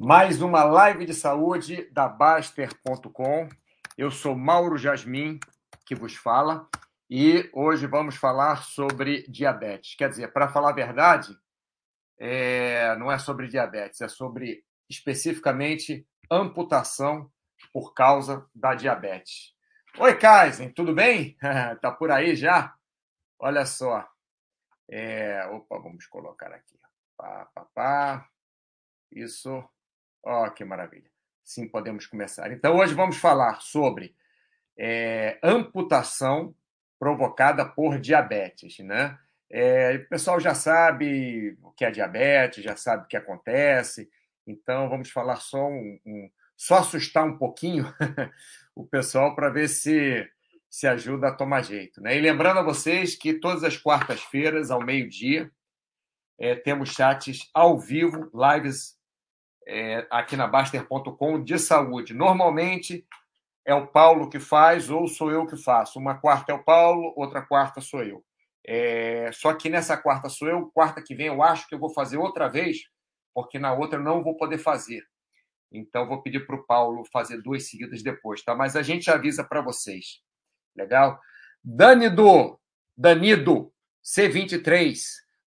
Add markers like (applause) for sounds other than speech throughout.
Mais uma live de saúde da Baster.com. Eu sou Mauro Jasmin, que vos fala, e hoje vamos falar sobre diabetes. Quer dizer, para falar a verdade, é... não é sobre diabetes, é sobre especificamente amputação por causa da diabetes. Oi, Kaisen, tudo bem? (laughs) tá por aí já? Olha só. É... Opa, vamos colocar aqui. Pá, pá, pá. Isso. Ó, oh, que maravilha. Sim, podemos começar. Então, hoje vamos falar sobre é, amputação provocada por diabetes, né? É, o pessoal já sabe o que é diabetes, já sabe o que acontece, então vamos falar só um, um só assustar um pouquinho (laughs) o pessoal para ver se se ajuda a tomar jeito, né? E lembrando a vocês que todas as quartas-feiras ao meio-dia é, temos chats ao vivo, lives é, aqui na Baster.com de saúde. Normalmente é o Paulo que faz ou sou eu que faço. Uma quarta é o Paulo, outra quarta sou eu. É, só que nessa quarta sou eu, quarta que vem eu acho que eu vou fazer outra vez, porque na outra eu não vou poder fazer. Então vou pedir para o Paulo fazer duas seguidas depois, tá? Mas a gente avisa para vocês. Legal? Danido, Danido, C23.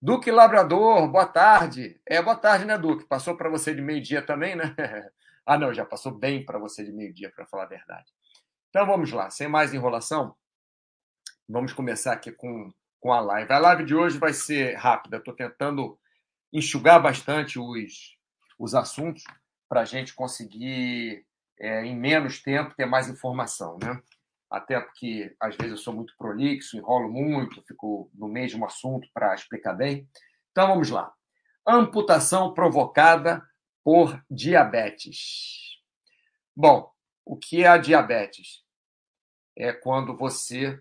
Duque Labrador, boa tarde. É, boa tarde, né, Duque? Passou para você de meio-dia também, né? (laughs) ah, não, já passou bem para você de meio-dia, para falar a verdade. Então vamos lá, sem mais enrolação, vamos começar aqui com, com a live. A live de hoje vai ser rápida, estou tentando enxugar bastante os, os assuntos para a gente conseguir, é, em menos tempo, ter mais informação, né? Até porque às vezes eu sou muito prolixo, enrolo muito, fico no mesmo assunto para explicar bem. Então vamos lá. Amputação provocada por diabetes. Bom, o que é a diabetes? É quando você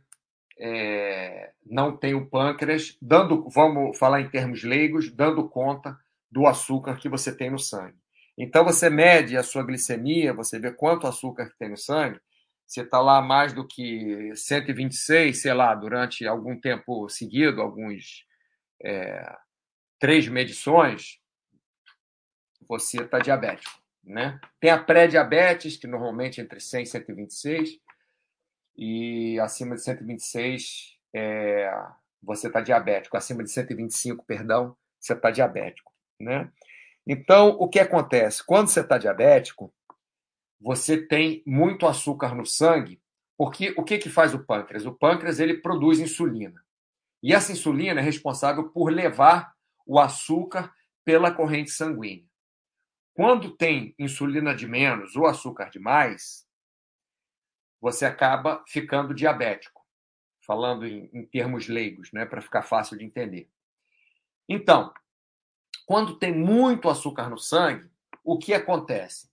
é, não tem o pâncreas, dando, vamos falar em termos leigos, dando conta do açúcar que você tem no sangue. Então você mede a sua glicemia, você vê quanto açúcar tem no sangue, você está lá mais do que 126, sei lá, durante algum tempo seguido, alguns é, três medições, você está diabético. Né? Tem a pré-diabetes, que normalmente é entre 100 e 126, e acima de 126 é, você está diabético, acima de 125, perdão, você está diabético. Né? Então, o que acontece? Quando você está diabético, você tem muito açúcar no sangue, porque o que, que faz o pâncreas? O pâncreas ele produz insulina. E essa insulina é responsável por levar o açúcar pela corrente sanguínea. Quando tem insulina de menos ou açúcar de mais, você acaba ficando diabético, falando em, em termos leigos, né, para ficar fácil de entender. Então, quando tem muito açúcar no sangue, o que acontece?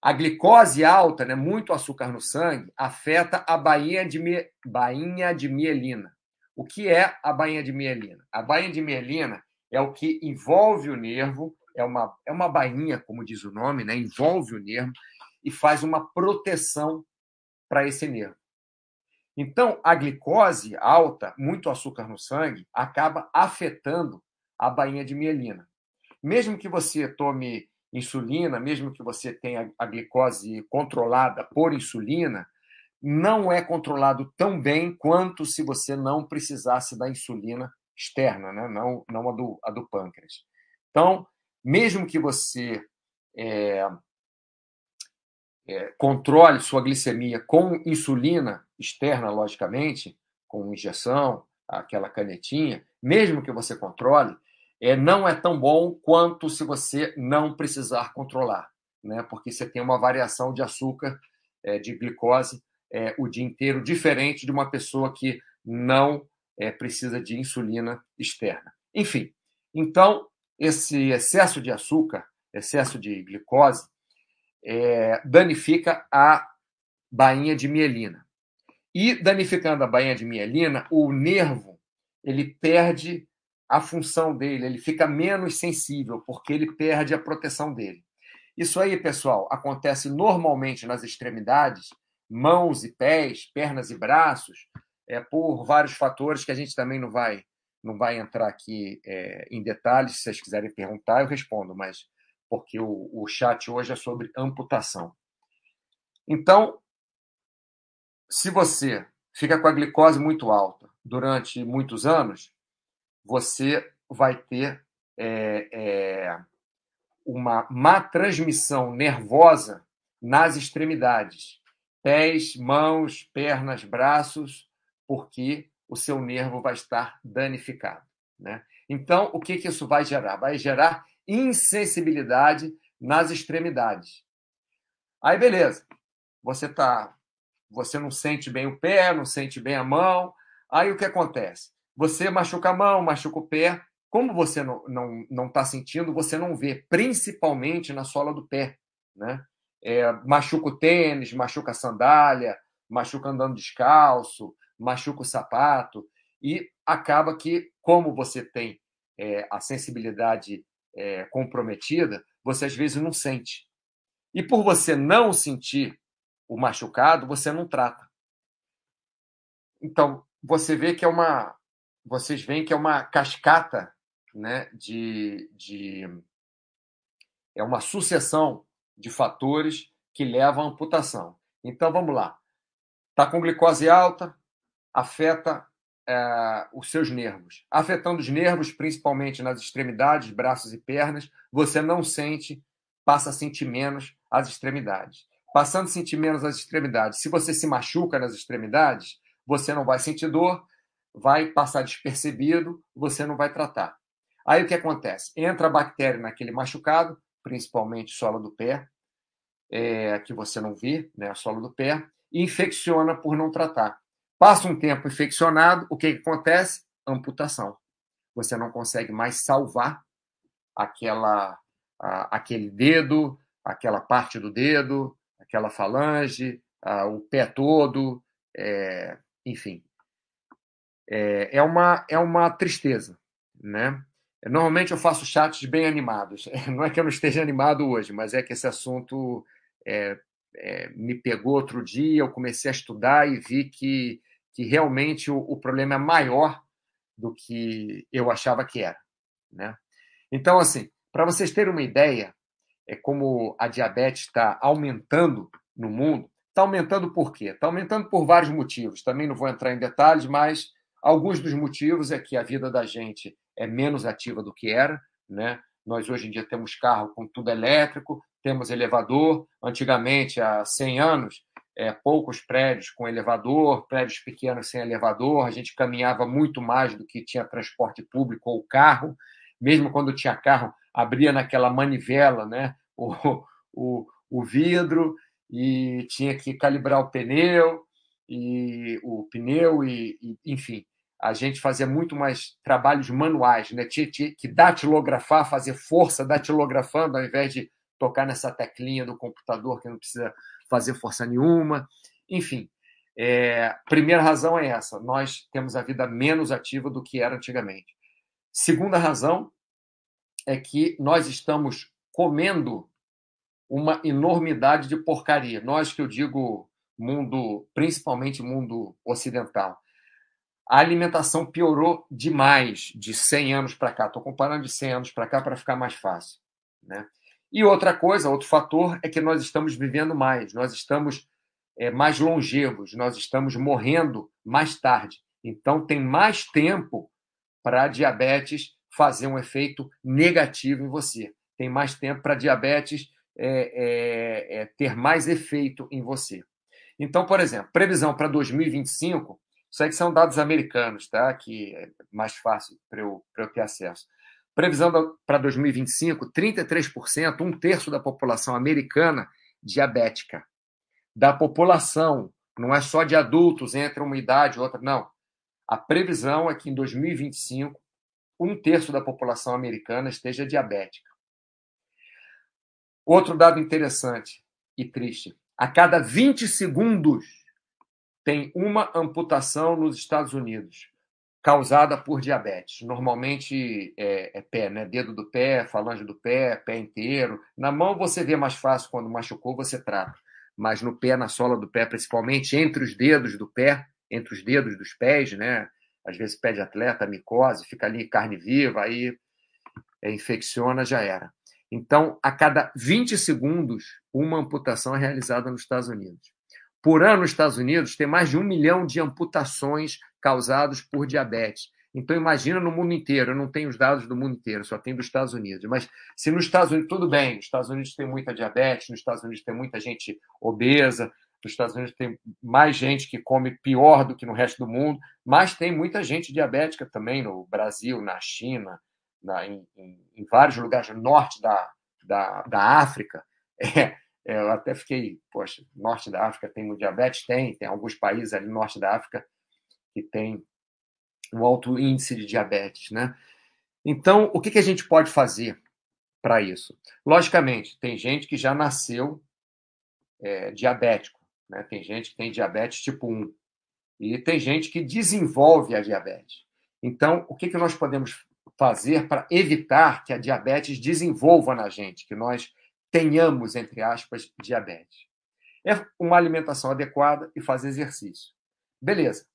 A glicose alta, né, muito açúcar no sangue, afeta a bainha de, bainha de mielina. O que é a bainha de mielina? A bainha de mielina é o que envolve o nervo, é uma, é uma bainha, como diz o nome, né, envolve o nervo e faz uma proteção para esse nervo. Então, a glicose alta, muito açúcar no sangue, acaba afetando a bainha de mielina. Mesmo que você tome insulina, mesmo que você tenha a glicose controlada por insulina, não é controlado tão bem quanto se você não precisasse da insulina externa, né? não, não a, do, a do pâncreas. Então, mesmo que você é, é, controle sua glicemia com insulina externa, logicamente, com injeção, aquela canetinha, mesmo que você controle, é, não é tão bom quanto se você não precisar controlar, né? porque você tem uma variação de açúcar, é, de glicose, é, o dia inteiro, diferente de uma pessoa que não é, precisa de insulina externa. Enfim, então, esse excesso de açúcar, excesso de glicose, é, danifica a bainha de mielina. E danificando a bainha de mielina, o nervo ele perde a função dele, ele fica menos sensível, porque ele perde a proteção dele. Isso aí, pessoal, acontece normalmente nas extremidades, mãos e pés, pernas e braços, é, por vários fatores que a gente também não vai não vai entrar aqui é, em detalhes. Se vocês quiserem perguntar, eu respondo, mas porque o, o chat hoje é sobre amputação. Então, se você fica com a glicose muito alta durante muitos anos, você vai ter é, é, uma má transmissão nervosa nas extremidades, pés, mãos, pernas, braços, porque o seu nervo vai estar danificado. Né? Então, o que, que isso vai gerar? Vai gerar insensibilidade nas extremidades. Aí, beleza. Você tá, você não sente bem o pé, não sente bem a mão. Aí o que acontece? Você machuca a mão, machuca o pé. Como você não está não, não tá sentindo, você não vê, principalmente na sola do pé. Né? É, machuca o tênis, machuca a sandália, machuca andando descalço, machuca o sapato. E acaba que, como você tem é, a sensibilidade é, comprometida, você às vezes não sente. E por você não sentir o machucado, você não trata. Então, você vê que é uma. Vocês veem que é uma cascata né, de, de. É uma sucessão de fatores que levam à amputação. Então, vamos lá. Está com glicose alta, afeta é, os seus nervos. Afetando os nervos, principalmente nas extremidades, braços e pernas, você não sente, passa a sentir menos as extremidades. Passando a sentir menos as extremidades, se você se machuca nas extremidades, você não vai sentir dor, vai passar despercebido, você não vai tratar. Aí o que acontece? Entra a bactéria naquele machucado, principalmente sola do pé, é, que você não vê, né, a sola do pé, e infecciona por não tratar. Passa um tempo infeccionado, o que, que acontece? Amputação. Você não consegue mais salvar aquela, a, aquele dedo, aquela parte do dedo, aquela falange, a, o pé todo, é, enfim. É, é, uma, é uma tristeza, né? Normalmente eu faço chats bem animados. (laughs) Não é que eu não esteja animado hoje, mas é que esse assunto é, é, me pegou outro dia. Eu comecei a estudar e vi que que realmente o, o problema é maior do que eu achava que era. Né? Então, assim, para vocês terem uma ideia, é como a diabetes está aumentando no mundo. Está aumentando por quê? Está aumentando por vários motivos. Também não vou entrar em detalhes, mas alguns dos motivos é que a vida da gente é menos ativa do que era. Né? Nós hoje em dia temos carro com tudo elétrico, temos elevador. Antigamente, há 100 anos, é, poucos prédios com elevador, prédios pequenos sem elevador, a gente caminhava muito mais do que tinha transporte público ou carro, mesmo quando tinha carro, abria naquela manivela né, o, o, o vidro e tinha que calibrar o pneu, e o pneu, e, e enfim, a gente fazia muito mais trabalhos manuais, né? tinha, tinha que datilografar, fazer força datilografando, ao invés de tocar nessa teclinha do computador que não precisa fazer força nenhuma. Enfim, é, primeira razão é essa: nós temos a vida menos ativa do que era antigamente. Segunda razão é que nós estamos comendo uma enormidade de porcaria. Nós que eu digo mundo, principalmente mundo ocidental. A alimentação piorou demais de 100 anos para cá. Estou comparando de 100 anos para cá para ficar mais fácil. Né? E outra coisa, outro fator, é que nós estamos vivendo mais, nós estamos é, mais longevos, nós estamos morrendo mais tarde. Então, tem mais tempo para a diabetes fazer um efeito negativo em você. Tem mais tempo para a diabetes é, é, é, ter mais efeito em você. Então, por exemplo, previsão para 2025, isso aí que são dados americanos, tá? que é mais fácil para eu, eu ter acesso. Previsão para 2025, 33%, um terço da população americana diabética. Da população, não é só de adultos entre uma idade e outra, não. A previsão é que em 2025, um terço da população americana esteja diabética. Outro dado interessante e triste: a cada 20 segundos tem uma amputação nos Estados Unidos causada por diabetes. Normalmente é, é, pé, né? Dedo do pé, falange do pé, pé inteiro. Na mão você vê mais fácil quando machucou, você trata. Mas no pé, na sola do pé, principalmente entre os dedos do pé, entre os dedos dos pés, né? Às vezes pé de atleta, micose, fica ali carne viva, aí é, infecciona, já era. Então, a cada 20 segundos, uma amputação é realizada nos Estados Unidos. Por ano, nos Estados Unidos, tem mais de um milhão de amputações causadas por diabetes. Então, imagina no mundo inteiro. Eu não tenho os dados do mundo inteiro, só tenho dos Estados Unidos. Mas se nos Estados Unidos, tudo bem, nos Estados Unidos tem muita diabetes, nos Estados Unidos tem muita gente obesa, nos Estados Unidos tem mais gente que come pior do que no resto do mundo, mas tem muita gente diabética também no Brasil, na China, na, em, em, vários lugares, no norte da, da, da África. (laughs) É, eu até fiquei, poxa, norte da África tem diabetes? Tem, tem alguns países ali no norte da África que tem um alto índice de diabetes, né? Então, o que, que a gente pode fazer para isso? Logicamente, tem gente que já nasceu é, diabético, né? Tem gente que tem diabetes tipo 1 e tem gente que desenvolve a diabetes. Então, o que, que nós podemos fazer para evitar que a diabetes desenvolva na gente, que nós tenhamos, entre aspas, diabetes? É uma alimentação adequada e fazer exercício. Beleza.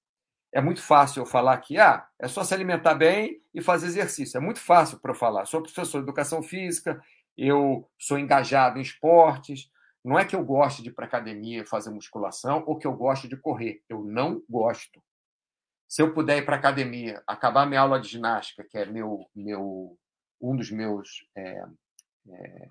É muito fácil eu falar que ah, é só se alimentar bem e fazer exercício. É muito fácil para eu falar. Sou professor de educação física, eu sou engajado em esportes. Não é que eu goste de ir para academia fazer musculação ou que eu gosto de correr. Eu não gosto. Se eu puder ir para academia, acabar minha aula de ginástica, que é meu, meu um dos meus é, é,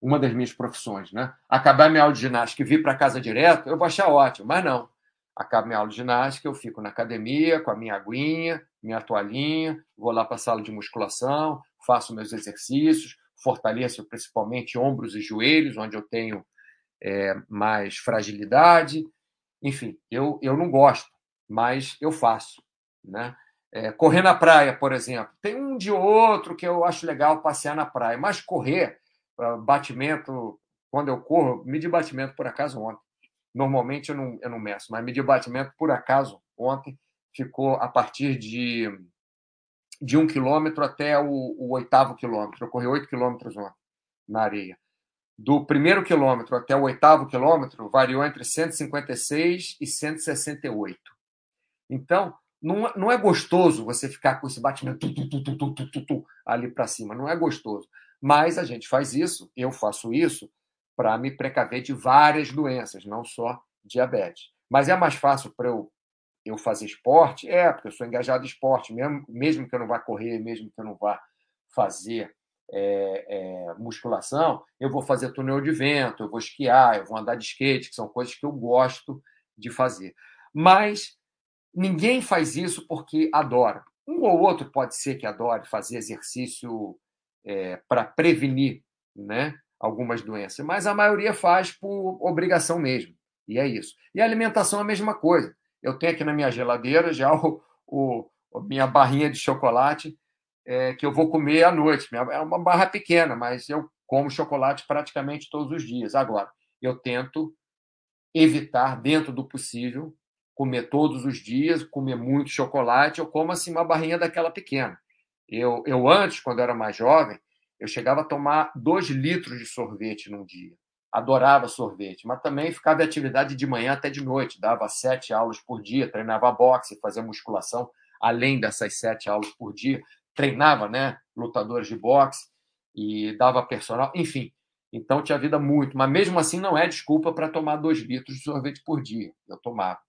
uma das minhas profissões, né? Acabar minha aula de ginástica e vir para casa direto, eu vou achar ótimo, mas não acabo minha aula de ginástica, eu fico na academia com a minha aguinha, minha toalhinha, vou lá para a sala de musculação, faço meus exercícios, fortaleço principalmente ombros e joelhos, onde eu tenho é, mais fragilidade. Enfim, eu, eu não gosto, mas eu faço. Né? É, correr na praia, por exemplo. Tem um de outro que eu acho legal passear na praia, mas correr, batimento, quando eu corro, medi batimento por acaso ontem. Normalmente eu não, eu não meço, mas medir batimento, por acaso, ontem, ficou a partir de, de um quilômetro até o, o oitavo quilômetro. Eu corri oito quilômetros ontem na areia. Do primeiro quilômetro até o oitavo quilômetro, variou entre 156 e 168. Então, não, não é gostoso você ficar com esse batimento tu, tu, tu, ali para cima. Não é gostoso. Mas a gente faz isso, eu faço isso, para me precaver de várias doenças, não só diabetes. Mas é mais fácil para eu, eu fazer esporte? É, porque eu sou engajado em esporte, mesmo, mesmo que eu não vá correr, mesmo que eu não vá fazer é, é, musculação, eu vou fazer túnel de vento, eu vou esquiar, eu vou andar de skate, que são coisas que eu gosto de fazer. Mas ninguém faz isso porque adora. Um ou outro pode ser que adore fazer exercício é, para prevenir né, algumas doenças, mas a maioria faz por obrigação mesmo. E é isso. E a alimentação é a mesma coisa. Eu tenho aqui na minha geladeira já o, o minha barrinha de chocolate é, que eu vou comer à noite. É uma barra pequena, mas eu como chocolate praticamente todos os dias. Agora, eu tento evitar, dentro do possível, comer todos os dias, comer muito chocolate. Eu como assim uma barrinha daquela pequena. Eu, eu antes, quando era mais jovem, eu chegava a tomar dois litros de sorvete num dia. Adorava sorvete, mas também ficava em atividade de manhã até de noite. Dava sete aulas por dia, treinava boxe, fazia musculação, além dessas sete aulas por dia. Treinava né, lutadores de boxe e dava personal, enfim. Então tinha vida muito, mas mesmo assim não é desculpa para tomar dois litros de sorvete por dia. Eu tomava.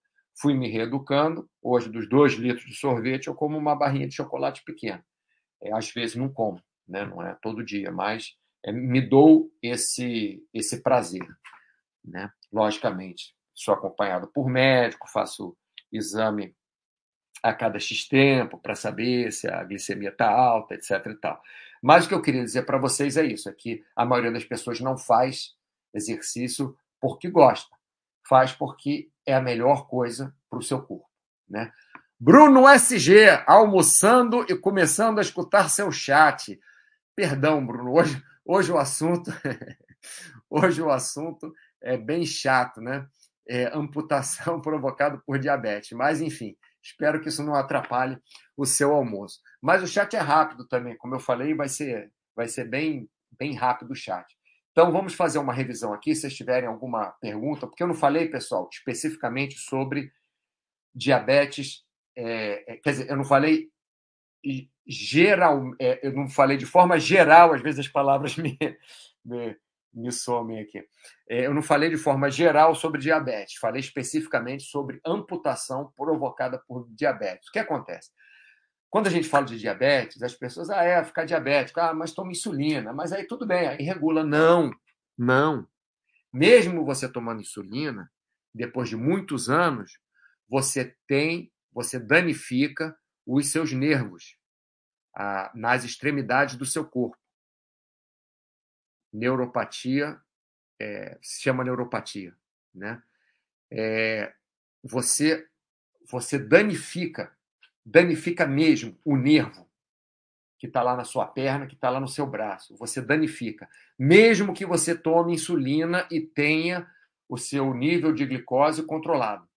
Fui me reeducando. Hoje, dos dois litros de sorvete, eu como uma barrinha de chocolate pequena. É, às vezes não como né? não é todo dia, mas é, me dou esse, esse prazer. Né? Logicamente, sou acompanhado por médico, faço exame a cada X tempo para saber se a glicemia está alta, etc. E tal. Mas o que eu queria dizer para vocês é isso: é que a maioria das pessoas não faz exercício porque gosta, faz porque é a melhor coisa para o seu corpo. Né? Bruno SG, almoçando e começando a escutar seu chat. Perdão, Bruno, hoje, hoje o assunto (laughs) hoje o assunto é bem chato, né? É, amputação (laughs) provocada por diabetes. Mas, enfim, espero que isso não atrapalhe o seu almoço. Mas o chat é rápido também, como eu falei, vai ser, vai ser bem, bem rápido o chat. Então, vamos fazer uma revisão aqui, se vocês tiverem alguma pergunta, porque eu não falei, pessoal, especificamente sobre diabetes, é, é quer dizer, eu não falei geral, é, eu não falei de forma geral, às vezes as palavras (laughs) me, me, me somem aqui. É, eu não falei de forma geral sobre diabetes, falei especificamente sobre amputação provocada por diabetes. O que acontece? Quando a gente fala de diabetes, as pessoas, ah, é, ficar diabético, ah, mas toma insulina, mas aí tudo bem, aí regula. Não, não. Mesmo você tomando insulina, depois de muitos anos, você tem, você danifica os seus nervos ah, nas extremidades do seu corpo. Neuropatia é, se chama neuropatia, né? É, você você danifica, danifica mesmo o nervo que está lá na sua perna, que está lá no seu braço. Você danifica, mesmo que você tome insulina e tenha o seu nível de glicose controlado.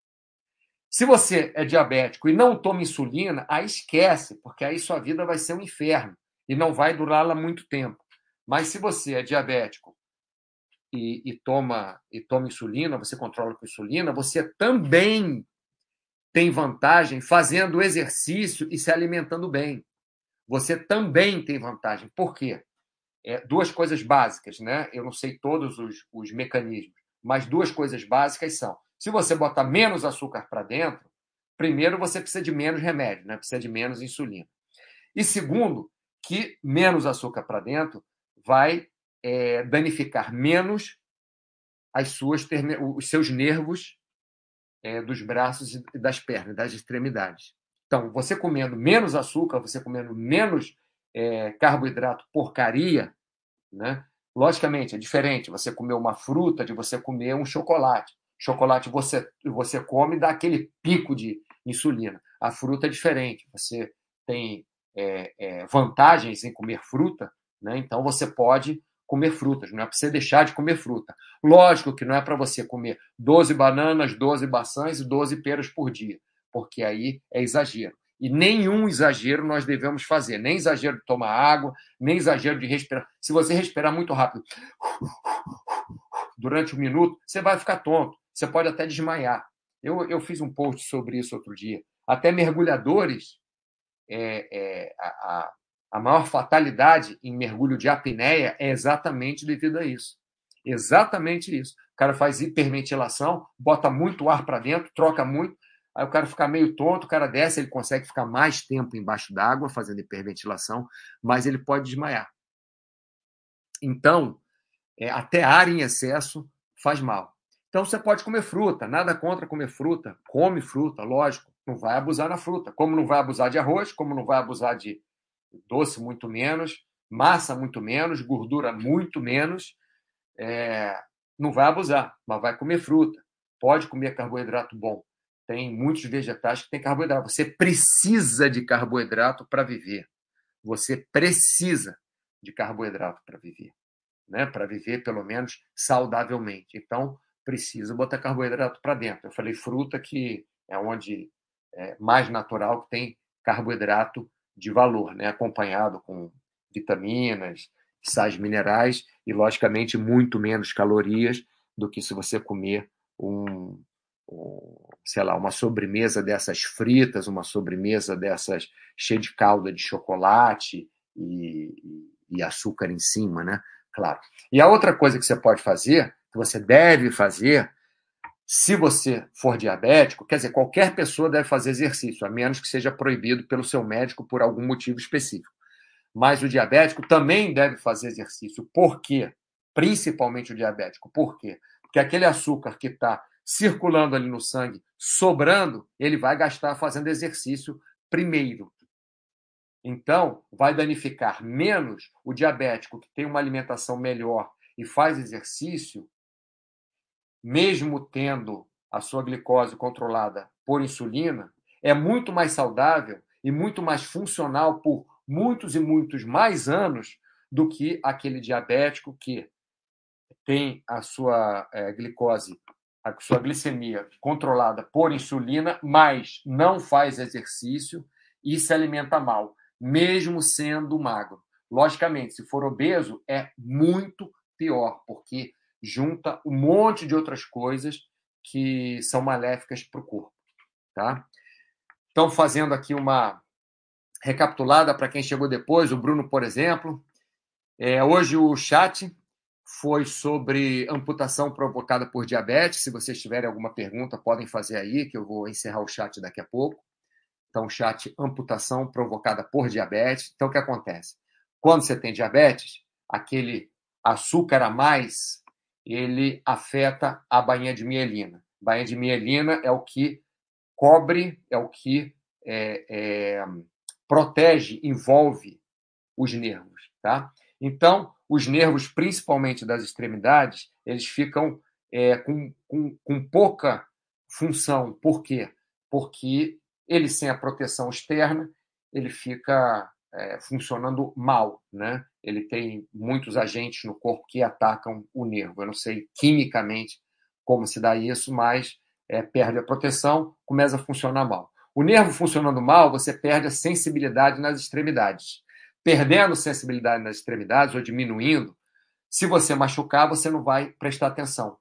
Se você é diabético e não toma insulina, aí esquece, porque aí sua vida vai ser um inferno e não vai durar lá muito tempo. Mas se você é diabético e, e toma e toma insulina, você controla com insulina, você também tem vantagem fazendo exercício e se alimentando bem. Você também tem vantagem. Por quê? É, duas coisas básicas, né? Eu não sei todos os, os mecanismos, mas duas coisas básicas são se você botar menos açúcar para dentro, primeiro você precisa de menos remédio, né? precisa de menos insulina. E segundo, que menos açúcar para dentro vai é, danificar menos as suas os seus nervos é, dos braços e das pernas, das extremidades. Então, você comendo menos açúcar, você comendo menos é, carboidrato porcaria, né? Logicamente, é diferente você comer uma fruta de você comer um chocolate chocolate você, você come dá aquele pico de insulina. A fruta é diferente, você tem é, é, vantagens em comer fruta, né? então você pode comer frutas, não é para você deixar de comer fruta. Lógico que não é para você comer 12 bananas, 12 maçãs e 12 peras por dia, porque aí é exagero. E nenhum exagero nós devemos fazer, nem exagero de tomar água, nem exagero de respirar. Se você respirar muito rápido durante um minuto, você vai ficar tonto. Você pode até desmaiar. Eu, eu fiz um post sobre isso outro dia. Até mergulhadores, é, é, a, a maior fatalidade em mergulho de apneia é exatamente devido a isso. Exatamente isso. O cara faz hiperventilação, bota muito ar para dentro, troca muito, aí o cara fica meio tonto, o cara desce, ele consegue ficar mais tempo embaixo d'água fazendo hiperventilação, mas ele pode desmaiar. Então, é, até ar em excesso faz mal. Então você pode comer fruta, nada contra comer fruta, come fruta, lógico, não vai abusar na fruta. Como não vai abusar de arroz, como não vai abusar de doce muito menos, massa muito menos, gordura muito menos, é, não vai abusar, mas vai comer fruta. Pode comer carboidrato bom. Tem muitos vegetais que têm carboidrato. Você precisa de carboidrato para viver. Você precisa de carboidrato para viver, né? Para viver pelo menos saudavelmente. Então, precisa botar carboidrato para dentro. Eu falei fruta, que é onde é mais natural que tem carboidrato de valor, né? acompanhado com vitaminas, sais minerais e, logicamente, muito menos calorias do que se você comer um, um, sei lá, uma sobremesa dessas fritas, uma sobremesa dessas cheia de calda de chocolate e, e açúcar em cima, né? Claro. E a outra coisa que você pode fazer que você deve fazer se você for diabético, quer dizer, qualquer pessoa deve fazer exercício, a menos que seja proibido pelo seu médico por algum motivo específico. Mas o diabético também deve fazer exercício. Por quê? Principalmente o diabético. Por quê? Porque aquele açúcar que está circulando ali no sangue, sobrando, ele vai gastar fazendo exercício primeiro. Então, vai danificar menos o diabético que tem uma alimentação melhor e faz exercício, mesmo tendo a sua glicose controlada por insulina, é muito mais saudável e muito mais funcional por muitos e muitos mais anos do que aquele diabético que tem a sua é, glicose, a sua glicemia controlada por insulina, mas não faz exercício e se alimenta mal, mesmo sendo magro. Logicamente, se for obeso, é muito pior, porque junta um monte de outras coisas que são maléficas para o corpo. Tá? Então, fazendo aqui uma, recapitulada para quem chegou depois, o Bruno, por exemplo. É, hoje o chat foi sobre amputação provocada por diabetes. Se vocês tiverem alguma pergunta, podem fazer aí, que eu vou encerrar o chat daqui a pouco. Então, chat amputação provocada por diabetes. Então, o que acontece? Quando você tem diabetes, aquele açúcar a mais, ele afeta a bainha de mielina. Bainha de mielina é o que cobre, é o que é, é, protege, envolve os nervos, tá? Então, os nervos, principalmente das extremidades, eles ficam é, com, com, com pouca função. Por quê? Porque ele, sem a proteção externa, ele fica é, funcionando mal, né? Ele tem muitos agentes no corpo que atacam o nervo. Eu não sei quimicamente como se dá isso, mas é, perde a proteção, começa a funcionar mal. O nervo funcionando mal, você perde a sensibilidade nas extremidades. Perdendo sensibilidade nas extremidades ou diminuindo, se você machucar, você não vai prestar atenção.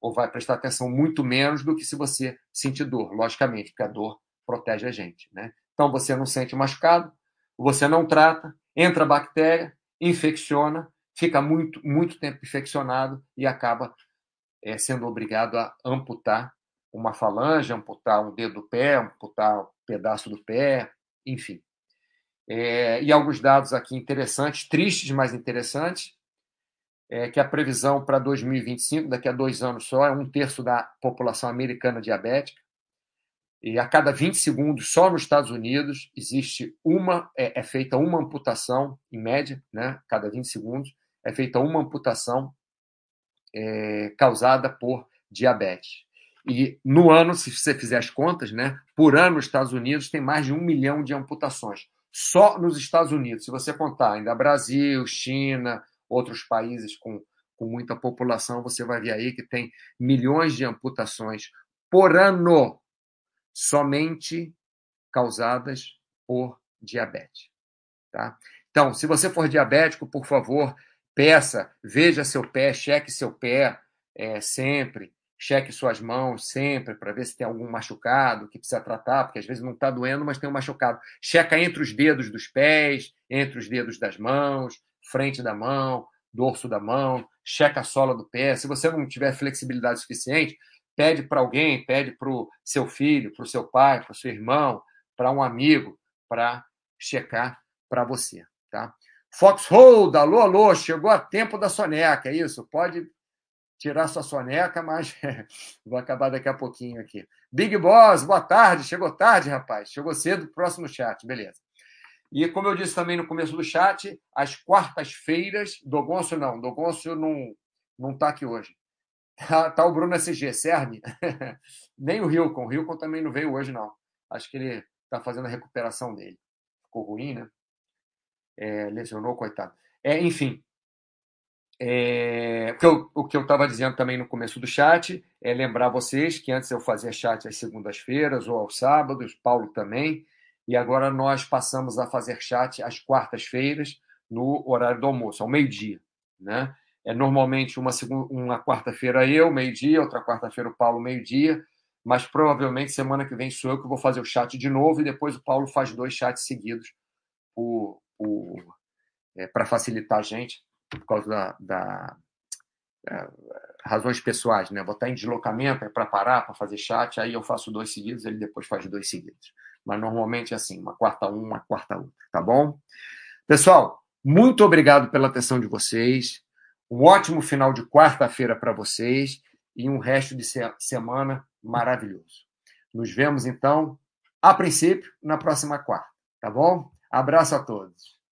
Ou vai prestar atenção muito menos do que se você sentir dor, logicamente, porque a dor protege a gente. Né? Então você não sente machucado, você não trata, entra bactéria, infecciona, fica muito, muito tempo infeccionado e acaba é, sendo obrigado a amputar uma falange, amputar um dedo do pé, amputar um pedaço do pé, enfim. É, e alguns dados aqui interessantes, tristes, mas interessantes, é que a previsão para 2025, daqui a dois anos só, é um terço da população americana diabética. E a cada 20 segundos, só nos Estados Unidos, existe uma, é, é feita uma amputação, em média, né? cada 20 segundos, é feita uma amputação é, causada por diabetes. E no ano, se você fizer as contas, né, por ano nos Estados Unidos tem mais de um milhão de amputações. Só nos Estados Unidos. Se você contar ainda Brasil, China, outros países com, com muita população, você vai ver aí que tem milhões de amputações por ano somente causadas por diabetes. Tá? Então, se você for diabético, por favor, peça, veja seu pé, cheque seu pé é, sempre cheque suas mãos sempre para ver se tem algum machucado que precisa tratar, porque às vezes não está doendo, mas tem um machucado. Checa entre os dedos dos pés, entre os dedos das mãos, frente da mão, dorso da mão, checa a sola do pé. Se você não tiver flexibilidade suficiente, pede para alguém, pede para o seu filho, para o seu pai, para o seu irmão, para um amigo, para checar para você. Tá? Foxhold, alô, alô, chegou a tempo da soneca, é isso? Pode tirar sua soneca, mas (laughs) vou acabar daqui a pouquinho aqui. Big Boss, boa tarde. Chegou tarde, rapaz. Chegou cedo, próximo chat, beleza. E como eu disse também no começo do chat, às quartas-feiras, Dogoncio não, Dogoncio não, não tá aqui hoje. Tá, tá o Bruno SG, Cerne. (laughs) Nem o Hilcon. O Hilcon também não veio hoje, não. Acho que ele está fazendo a recuperação dele. Ficou ruim, né? É, lesionou, coitado. É, enfim, é, o que eu estava dizendo também no começo do chat é lembrar vocês que antes eu fazia chat às segundas-feiras ou aos sábados, Paulo também, e agora nós passamos a fazer chat às quartas-feiras no horário do almoço, ao meio-dia. Né? É normalmente uma, uma quarta-feira eu, meio-dia, outra quarta-feira o Paulo, meio-dia, mas provavelmente semana que vem sou eu que vou fazer o chat de novo e depois o Paulo faz dois chats seguidos é, para facilitar a gente por causa da, da é, razões pessoais, né? Vou estar em deslocamento, é para parar, para fazer chat, aí eu faço dois seguidos, ele depois faz dois seguidos. Mas normalmente é assim, uma quarta um, uma quarta outra, tá bom? Pessoal, muito obrigado pela atenção de vocês. Um ótimo final de quarta-feira para vocês e um resto de semana maravilhoso. Nos vemos então, a princípio, na próxima quarta, tá bom? Abraço a todos.